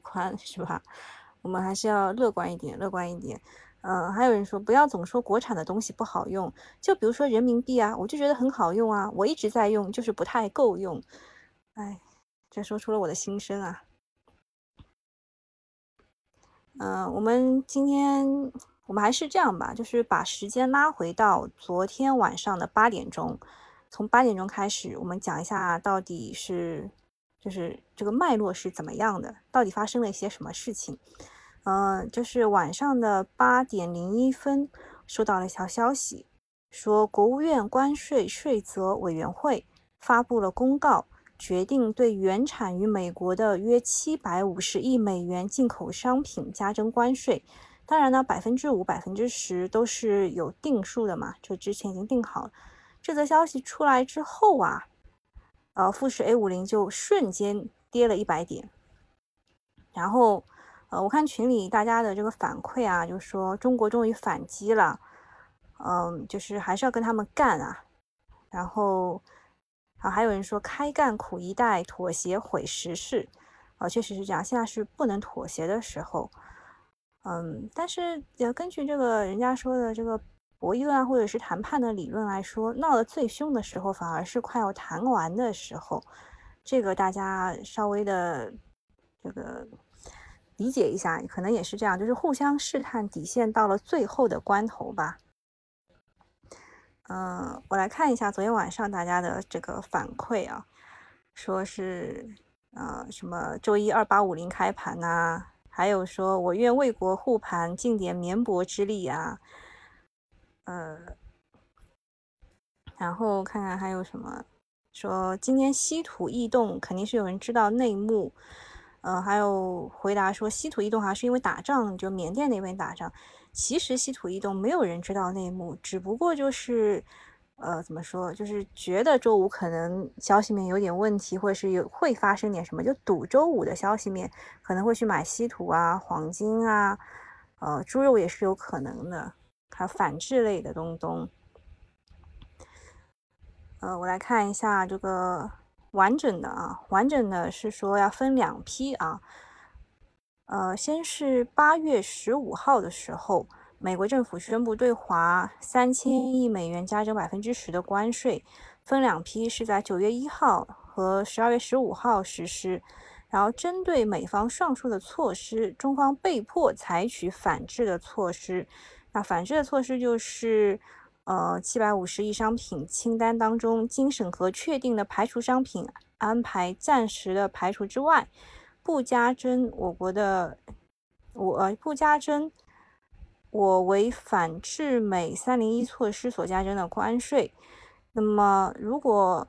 宽，是吧？我们还是要乐观一点，乐观一点。嗯，还有人说不要总说国产的东西不好用，就比如说人民币啊，我就觉得很好用啊，我一直在用，就是不太够用。哎，这说出了我的心声啊。嗯，我们今天我们还是这样吧，就是把时间拉回到昨天晚上的八点钟，从八点钟开始，我们讲一下到底是就是这个脉络是怎么样的，到底发生了一些什么事情。嗯，就是晚上的八点零一分，收到了一条消息，说国务院关税税则委员会发布了公告，决定对原产于美国的约七百五十亿美元进口商品加征关税。当然呢，百分之五、百分之十都是有定数的嘛，这之前已经定好了。这则消息出来之后啊，呃，富时 A 五零就瞬间跌了一百点，然后。呃，我看群里大家的这个反馈啊，就说中国终于反击了，嗯，就是还是要跟他们干啊。然后啊，还有人说开干苦一代，妥协毁时势，啊，确实是这样，现在是不能妥协的时候。嗯，但是要根据这个人家说的这个博弈论啊，或者是谈判的理论来说，闹得最凶的时候，反而是快要谈完的时候。这个大家稍微的这个。理解一下，可能也是这样，就是互相试探底线到了最后的关头吧。嗯，我来看一下昨天晚上大家的这个反馈啊，说是呃什么周一二八五零开盘呐，还有说我愿为国护盘，尽点绵薄之力啊。呃，然后看看还有什么，说今天稀土异动，肯定是有人知道内幕。呃，还有回答说稀土异动哈是因为打仗，就缅甸那边打仗。其实稀土异动没有人知道内幕，只不过就是，呃，怎么说，就是觉得周五可能消息面有点问题，或者是有会发生点什么，就赌周五的消息面可能会去买稀土啊、黄金啊，呃，猪肉也是有可能的，还有反制类的东东。呃，我来看一下这个。完整的啊，完整的是说要分两批啊，呃，先是八月十五号的时候，美国政府宣布对华三千亿美元加征百分之十的关税，分两批是在九月一号和十二月十五号实施，然后针对美方上述的措施，中方被迫采取反制的措施，那反制的措施就是。呃，七百五十亿商品清单当中，经审核确定的排除商品安排暂时的排除之外，不加征我国的我呃不加征我为反制美三零一措施所加征的关税。那么，如果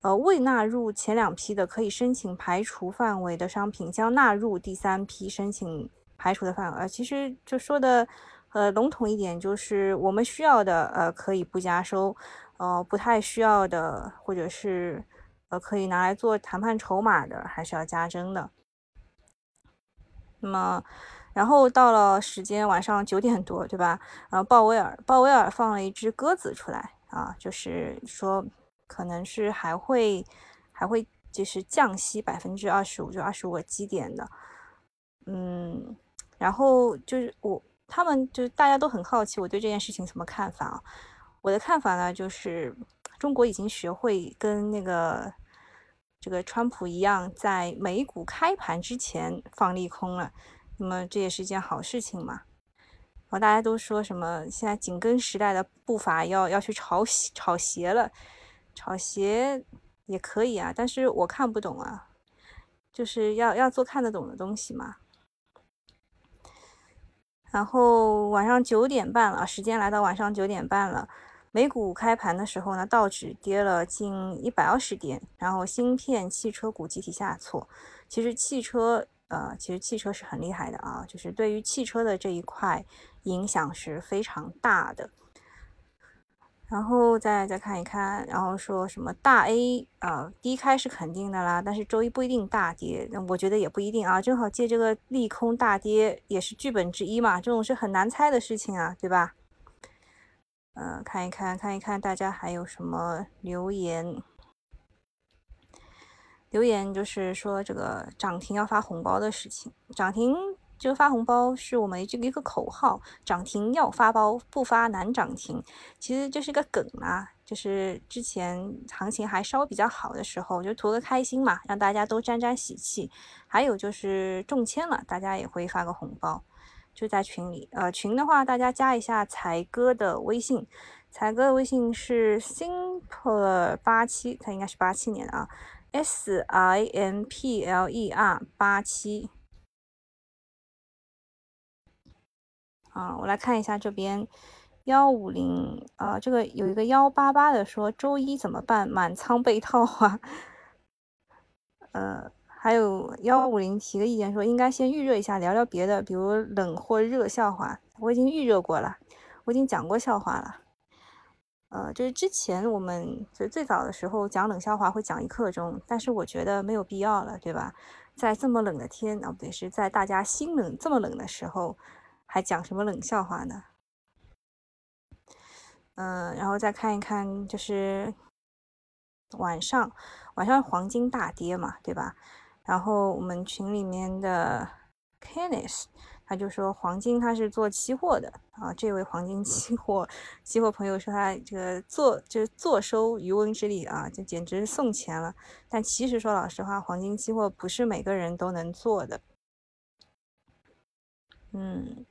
呃未纳入前两批的可以申请排除范围的商品，将纳入第三批申请排除的范围。呃，其实就说的。呃，笼统一点就是我们需要的，呃，可以不加收，呃，不太需要的，或者是呃，可以拿来做谈判筹码的，还是要加征的。那么，然后到了时间晚上九点多，对吧？呃，鲍威尔，鲍威尔放了一只鸽子出来啊，就是说可能是还会还会就是降息百分之二十五，就二十五个基点的。嗯，然后就是我。他们就大家都很好奇我对这件事情什么看法啊？我的看法呢，就是中国已经学会跟那个这个川普一样，在美股开盘之前放利空了。那么这也是一件好事情嘛。然后大家都说什么现在紧跟时代的步伐要要去炒炒鞋了，炒鞋也可以啊，但是我看不懂啊，就是要要做看得懂的东西嘛。然后晚上九点半了，时间来到晚上九点半了。美股开盘的时候呢，道指跌了近一百二十点，然后芯片、汽车股集体下挫。其实汽车，呃，其实汽车是很厉害的啊，就是对于汽车的这一块影响是非常大的。然后再再看一看，然后说什么大 A 啊低开是肯定的啦，但是周一不一定大跌，我觉得也不一定啊，正好借这个利空大跌也是剧本之一嘛，这种是很难猜的事情啊，对吧？嗯，看一看看一看大家还有什么留言，留言就是说这个涨停要发红包的事情，涨停这个发红包是我们这个一个口号，涨停要发包，不发难涨停。其实这是个梗啊，就是之前行情还稍微比较好的时候，就图个开心嘛，让大家都沾沾喜气。还有就是中签了，大家也会发个红包，就在群里。呃，群的话，大家加一下才哥的微信，才哥的微信是 simple 八七，他应该是八七年的啊，s i m p l e r 八七。啊，我来看一下这边幺五零啊，这个有一个幺八八的说周一怎么办？满仓被套啊。呃，还有幺五零提个意见说应该先预热一下，聊聊别的，比如冷或热笑话。我已经预热过了，我已经讲过笑话了。呃，就是之前我们就最早的时候讲冷笑话会讲一刻钟，但是我觉得没有必要了，对吧？在这么冷的天啊，不对，是在大家心冷这么冷的时候。还讲什么冷笑话呢？嗯，然后再看一看，就是晚上，晚上黄金大跌嘛，对吧？然后我们群里面的 Kenneth 他就说黄金他是做期货的啊，这位黄金期货期货朋友说他这个坐就是坐收渔翁之利啊，就简直送钱了。但其实说老实话，黄金期货不是每个人都能做的。嗯。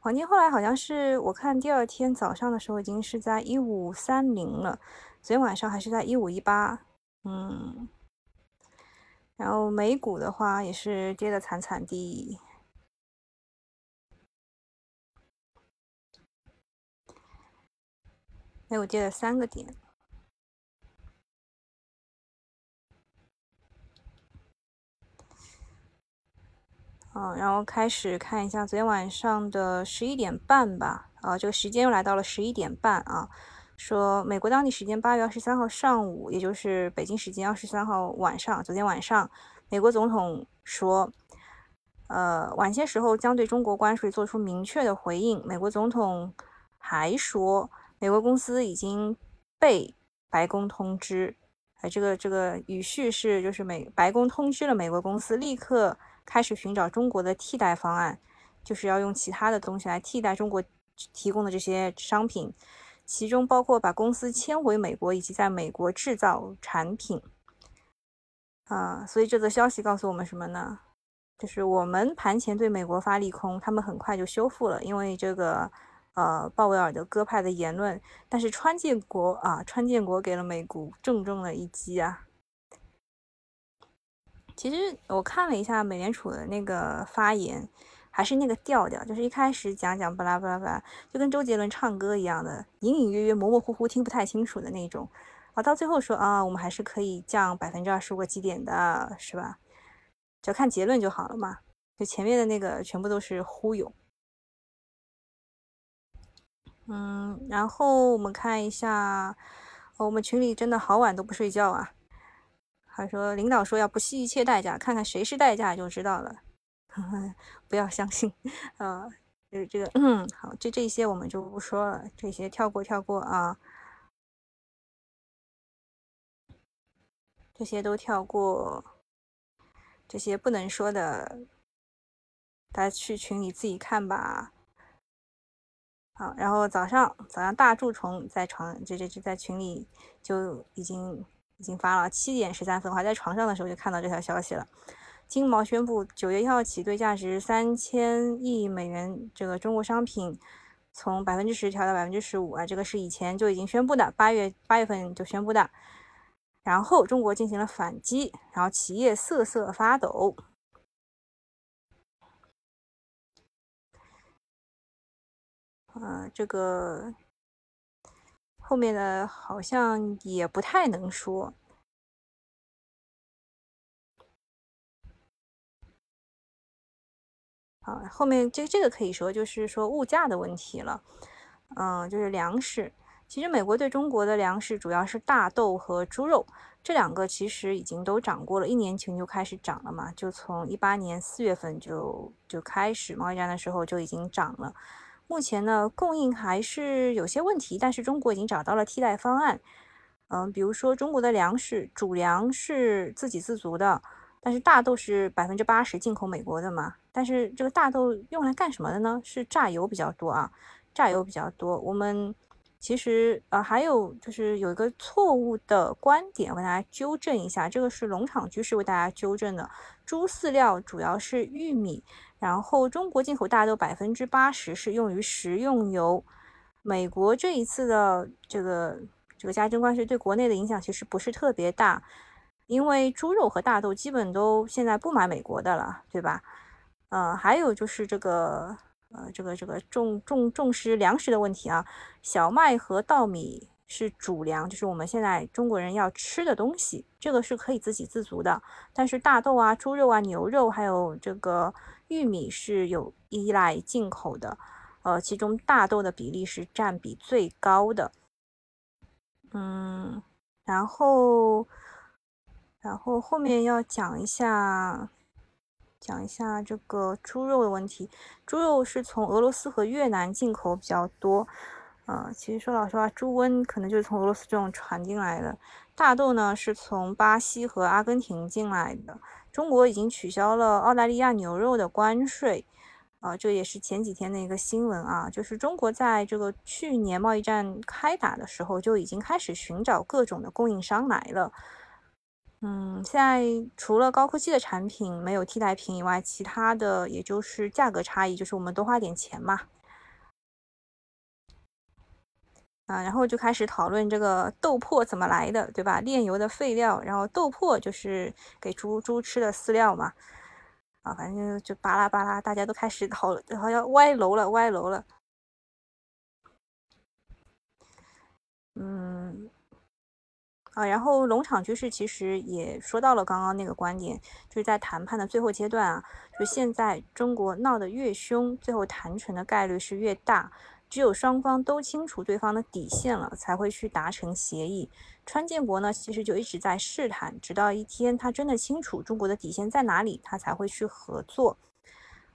黄金后来好像是我看第二天早上的时候已经是在一五三零了，昨天晚上还是在一五一八，嗯，然后美股的话也是跌的惨惨的，哎，我跌了三个点。嗯，然后开始看一下昨天晚上的十一点半吧，啊，这个时间又来到了十一点半啊。说美国当地时间八月二十三号上午，也就是北京时间二十三号晚上，昨天晚上，美国总统说，呃，晚些时候将对中国关税做出明确的回应。美国总统还说，美国公司已经被白宫通知，哎，这个这个语序是就是美白宫通知了美国公司立刻。开始寻找中国的替代方案，就是要用其他的东西来替代中国提供的这些商品，其中包括把公司迁回美国以及在美国制造产品。啊，所以这则消息告诉我们什么呢？就是我们盘前对美国发利空，他们很快就修复了，因为这个呃鲍威尔的鸽派的言论。但是川建国啊，川建国给了美股重重的一击啊。其实我看了一下美联储的那个发言，还是那个调调，就是一开始讲讲巴拉巴拉巴拉，就跟周杰伦唱歌一样的，隐隐约约、模模糊糊，听不太清楚的那种。啊，到最后说啊，我们还是可以降百分之二十五个基点的，是吧？只要看结论就好了嘛。就前面的那个全部都是忽悠。嗯，然后我们看一下，我们群里真的好晚都不睡觉啊。他说：“领导说要不惜一切代价，看看谁是代价就知道了。不要相信，呃，就是这个，嗯，好，这这些我们就不说了，这些跳过跳过啊，这些都跳过，这些不能说的，大家去群里自己看吧。好，然后早上早上大蛀虫在床，这这这在群里就已经。”已经发了七点十三分，我还在床上的时候就看到这条消息了。金毛宣布，九月一号起对价值三千亿美元这个中国商品，从百分之十调到百分之十五啊，这个是以前就已经宣布的，八月八月份就宣布的。然后中国进行了反击，然后企业瑟瑟发抖。呃，这个。后面的好像也不太能说，啊，后面这这个可以说就是说物价的问题了，嗯，就是粮食。其实美国对中国的粮食主要是大豆和猪肉，这两个其实已经都涨过了，一年前就开始涨了嘛，就从一八年四月份就就开始贸易战的时候就已经涨了。目前呢，供应还是有些问题，但是中国已经找到了替代方案。嗯，比如说中国的粮食主粮是自给自足的，但是大豆是百分之八十进口美国的嘛。但是这个大豆用来干什么的呢？是榨油比较多啊，榨油比较多。我们其实呃还有就是有一个错误的观点，我给大家纠正一下，这个是农场居士为大家纠正的。猪饲料主要是玉米，然后中国进口大豆百分之八十是用于食用油。美国这一次的这个。这个加征关税对国内的影响其实不是特别大，因为猪肉和大豆基本都现在不买美国的了，对吧？呃，还有就是这个呃，这个这个重重重视粮食的问题啊，小麦和稻米是主粮，就是我们现在中国人要吃的东西，这个是可以自给自足的。但是大豆啊、猪肉啊、牛肉还有这个玉米是有依赖进口的，呃，其中大豆的比例是占比最高的。嗯，然后，然后后面要讲一下，讲一下这个猪肉的问题。猪肉是从俄罗斯和越南进口比较多，呃，其实说老实话，猪瘟可能就是从俄罗斯这种传进来的。大豆呢是从巴西和阿根廷进来的。中国已经取消了澳大利亚牛肉的关税。啊，这也是前几天的一个新闻啊，就是中国在这个去年贸易战开打的时候就已经开始寻找各种的供应商来了。嗯，现在除了高科技的产品没有替代品以外，其他的也就是价格差异，就是我们多花点钱嘛。啊，然后就开始讨论这个豆粕怎么来的，对吧？炼油的废料，然后豆粕就是给猪猪吃的饲料嘛。啊，反正就巴拉巴拉，大家都开始讨，好像歪楼了，歪楼了。嗯，啊，然后农场局势其实也说到了刚刚那个观点，就是在谈判的最后阶段啊，就现在中国闹得越凶，最后谈成的概率是越大。只有双方都清楚对方的底线了，才会去达成协议。川建国呢，其实就一直在试探，直到一天他真的清楚中国的底线在哪里，他才会去合作。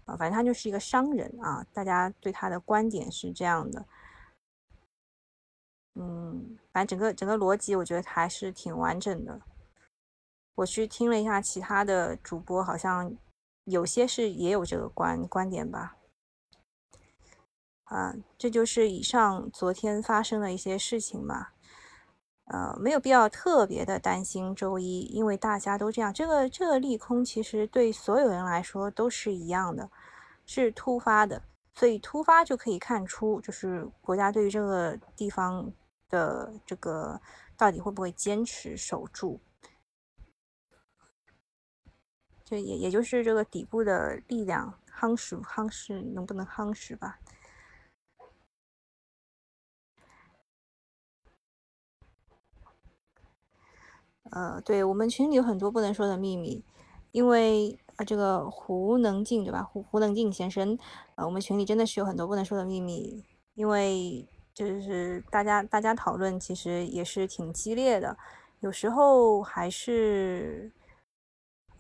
啊，反正他就是一个商人啊，大家对他的观点是这样的。嗯，反正整个整个逻辑，我觉得还是挺完整的。我去听了一下其他的主播，好像有些是也有这个观观点吧。啊，这就是以上昨天发生的一些事情嘛，呃，没有必要特别的担心周一，因为大家都这样。这个这个利空其实对所有人来说都是一样的，是突发的，所以突发就可以看出，就是国家对于这个地方的这个到底会不会坚持守住，就也也就是这个底部的力量夯实夯实能不能夯实吧。呃，对我们群里有很多不能说的秘密，因为啊，这个胡能静对吧？胡胡能静先生，呃，我们群里真的是有很多不能说的秘密，因为就是大家大家讨论其实也是挺激烈的，有时候还是，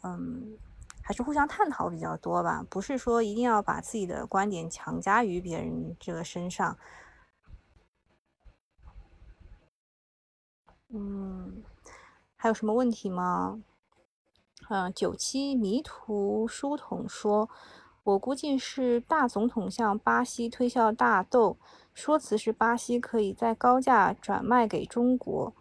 嗯，还是互相探讨比较多吧，不是说一定要把自己的观点强加于别人这个身上，嗯。还有什么问题吗？嗯，九七迷途书童说，我估计是大总统向巴西推销大豆，说辞是巴西可以在高价转卖给中国。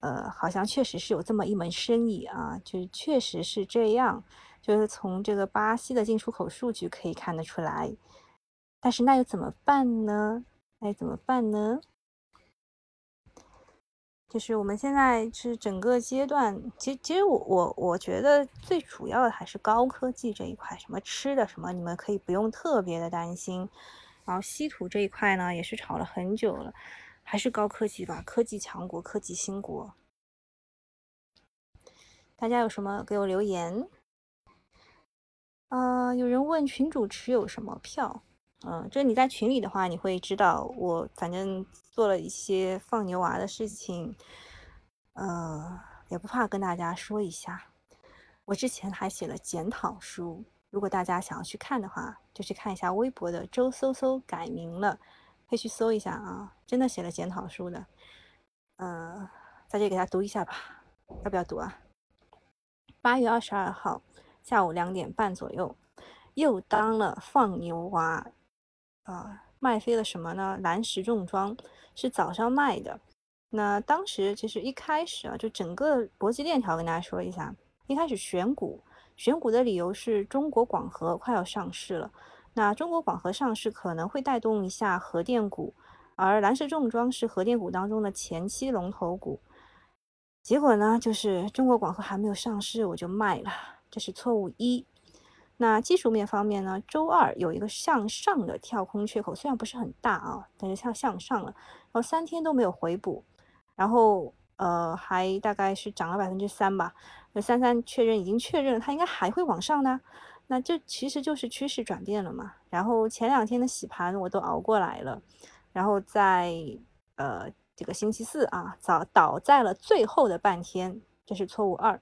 呃，好像确实是有这么一门生意啊，就确实是这样，就是从这个巴西的进出口数据可以看得出来。但是那又怎么办呢？那怎么办呢？就是我们现在是整个阶段，其实其实我我我觉得最主要的还是高科技这一块，什么吃的什么，你们可以不用特别的担心。然后稀土这一块呢，也是炒了很久了，还是高科技吧，科技强国，科技兴国。大家有什么给我留言？啊，有人问群主持有什么票？嗯，就是你在群里的话，你会知道我反正做了一些放牛娃的事情，呃，也不怕跟大家说一下。我之前还写了检讨书，如果大家想要去看的话，就去看一下微博的周搜搜改名了，可以去搜一下啊，真的写了检讨书的。呃，在这里给他读一下吧，要不要读啊？八月二十二号下午两点半左右，又当了放牛娃，啊，卖飞了什么呢？蓝石重装是早上卖的。那当时其实一开始啊，就整个国际链条跟大家说一下，一开始选股，选股的理由是中国广核快要上市了，那中国广核上市可能会带动一下核电股，而蓝石重装是核电股当中的前期龙头股。结果呢，就是中国广核还没有上市，我就卖了，这是错误一。那技术面方面呢，周二有一个向上的跳空缺口，虽然不是很大啊，但是向向上了，然后三天都没有回补。然后，呃，还大概是涨了百分之三吧。那三三确认已经确认了，它应该还会往上呢。那这其实就是趋势转变了嘛。然后前两天的洗盘我都熬过来了，然后在呃这个星期四啊，早倒在了最后的半天，这是错误二。